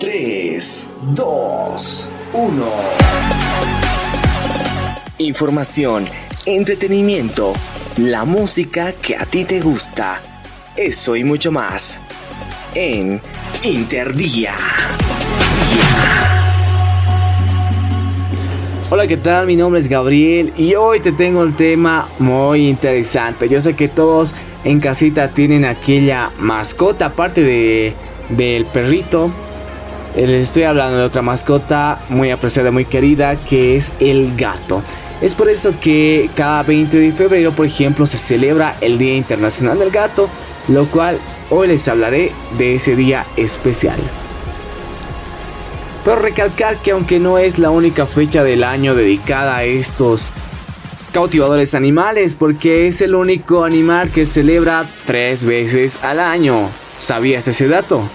3, 2, 1. Información, entretenimiento, la música que a ti te gusta. Eso y mucho más. En Interdía. Hola, ¿qué tal? Mi nombre es Gabriel y hoy te tengo un tema muy interesante. Yo sé que todos en casita tienen aquella mascota, aparte de, del perrito. Eh, les estoy hablando de otra mascota muy apreciada, muy querida, que es el gato. Es por eso que cada 20 de febrero, por ejemplo, se celebra el Día Internacional del Gato, lo cual hoy les hablaré de ese día especial. Pero recalcar que aunque no es la única fecha del año dedicada a estos cautivadores animales, porque es el único animal que celebra tres veces al año. ¿Sabías ese dato?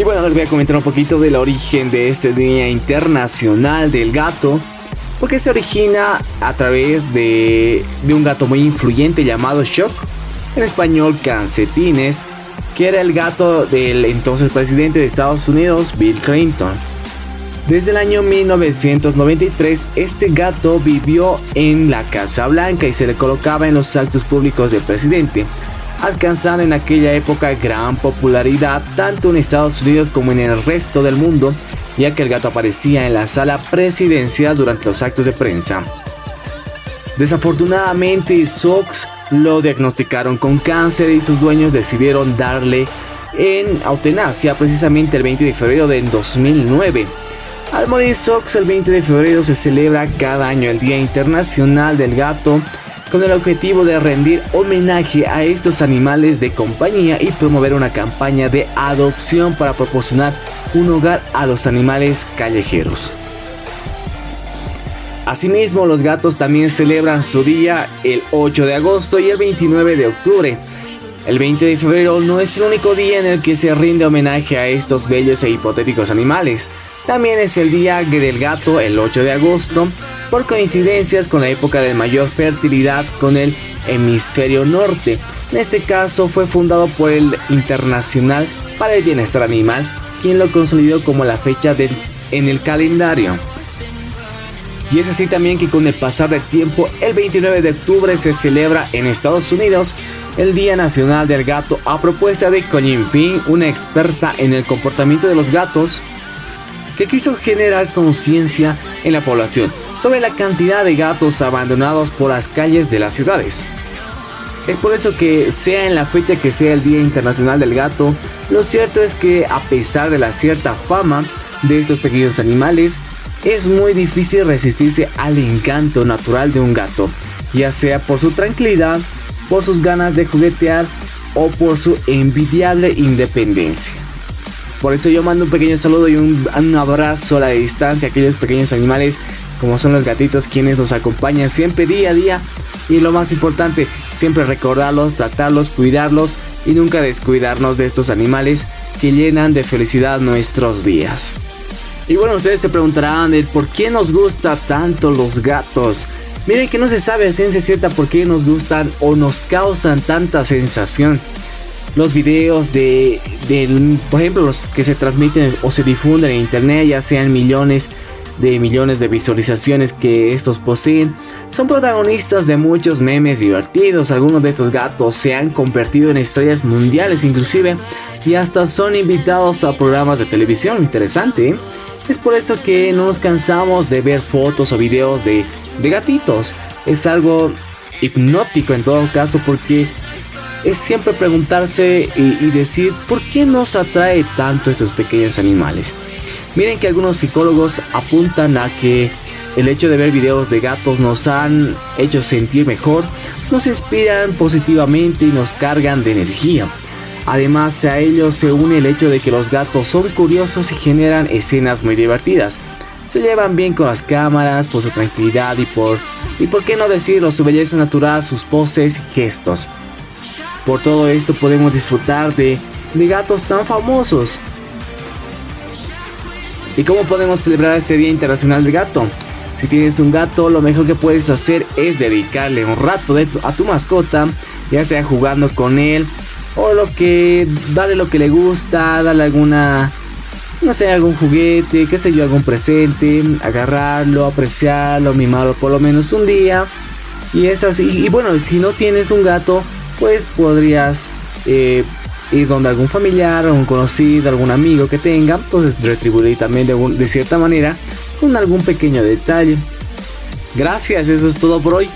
Y bueno, les voy a comentar un poquito del origen de este Día Internacional del Gato, porque se origina a través de, de un gato muy influyente llamado Shock, en español Cancetines, que era el gato del entonces presidente de Estados Unidos, Bill Clinton. Desde el año 1993, este gato vivió en la Casa Blanca y se le colocaba en los actos públicos del presidente alcanzando en aquella época gran popularidad tanto en Estados Unidos como en el resto del mundo, ya que el gato aparecía en la sala presidencial durante los actos de prensa. Desafortunadamente, Sox lo diagnosticaron con cáncer y sus dueños decidieron darle en eutanasia precisamente el 20 de febrero de 2009. Al morir Sox el 20 de febrero se celebra cada año el Día Internacional del Gato con el objetivo de rendir homenaje a estos animales de compañía y promover una campaña de adopción para proporcionar un hogar a los animales callejeros. Asimismo, los gatos también celebran su día el 8 de agosto y el 29 de octubre. El 20 de febrero no es el único día en el que se rinde homenaje a estos bellos e hipotéticos animales. También es el día del gato el 8 de agosto por coincidencias con la época de mayor fertilidad con el hemisferio norte. En este caso fue fundado por el Internacional para el Bienestar Animal, quien lo consolidó como la fecha del, en el calendario. Y es así también que con el pasar del tiempo, el 29 de octubre se celebra en Estados Unidos el Día Nacional del Gato a propuesta de Colin Ping, una experta en el comportamiento de los gatos, que quiso generar conciencia en la población sobre la cantidad de gatos abandonados por las calles de las ciudades. Es por eso que sea en la fecha que sea el Día Internacional del Gato, lo cierto es que a pesar de la cierta fama de estos pequeños animales, es muy difícil resistirse al encanto natural de un gato, ya sea por su tranquilidad, por sus ganas de juguetear o por su envidiable independencia. Por eso yo mando un pequeño saludo y un, abrazo a la distancia a aquellos pequeños animales como son los gatitos quienes nos acompañan siempre día a día. Y lo más importante, siempre recordarlos, tratarlos, cuidarlos y nunca descuidarnos de estos animales que llenan de felicidad nuestros días. Y bueno, ustedes se preguntarán por qué nos gusta tanto los gatos. Miren que no se sabe a ciencia cierta por qué nos gustan o nos causan tanta sensación los videos de, por ejemplo, los que se transmiten o se difunden en internet, ya sean millones de millones de visualizaciones que estos poseen, son protagonistas de muchos memes divertidos. Algunos de estos gatos se han convertido en estrellas mundiales inclusive y hasta son invitados a programas de televisión. Interesante. ¿eh? Es por eso que no nos cansamos de ver fotos o videos de, de gatitos. Es algo hipnótico en todo caso porque es siempre preguntarse y, decir por qué nos atrae tanto estos pequeños animales. Miren que algunos psicólogos apuntan a que el hecho de ver videos de gatos nos han hecho sentir mejor, nos inspiran positivamente y nos cargan de energía. Además a ello se une el hecho de que los gatos son curiosos y generan escenas muy divertidas. Se llevan bien con las cámaras por su tranquilidad y por, y por qué no decirlo, su belleza natural, sus poses y gestos. Por todo esto podemos disfrutar de, gatos tan famosos. ¿Y cómo podemos celebrar este Día Internacional del Gato? Si tienes un gato, lo mejor que puedes hacer es dedicarle un rato a tu mascota, ya sea jugando con él o lo que, dale lo que le gusta, dale alguna, no sé, algún juguete, qué sé yo, algún presente, agarrarlo, apreciarlo, mimarlo por lo menos un día. Y es así. Y bueno, si no tienes un gato, pues podrías eh, ir donde algún familiar, algún conocido, algún amigo que tenga. Entonces retribuir también de, cierta manera con algún pequeño detalle. Gracias, eso es todo por hoy.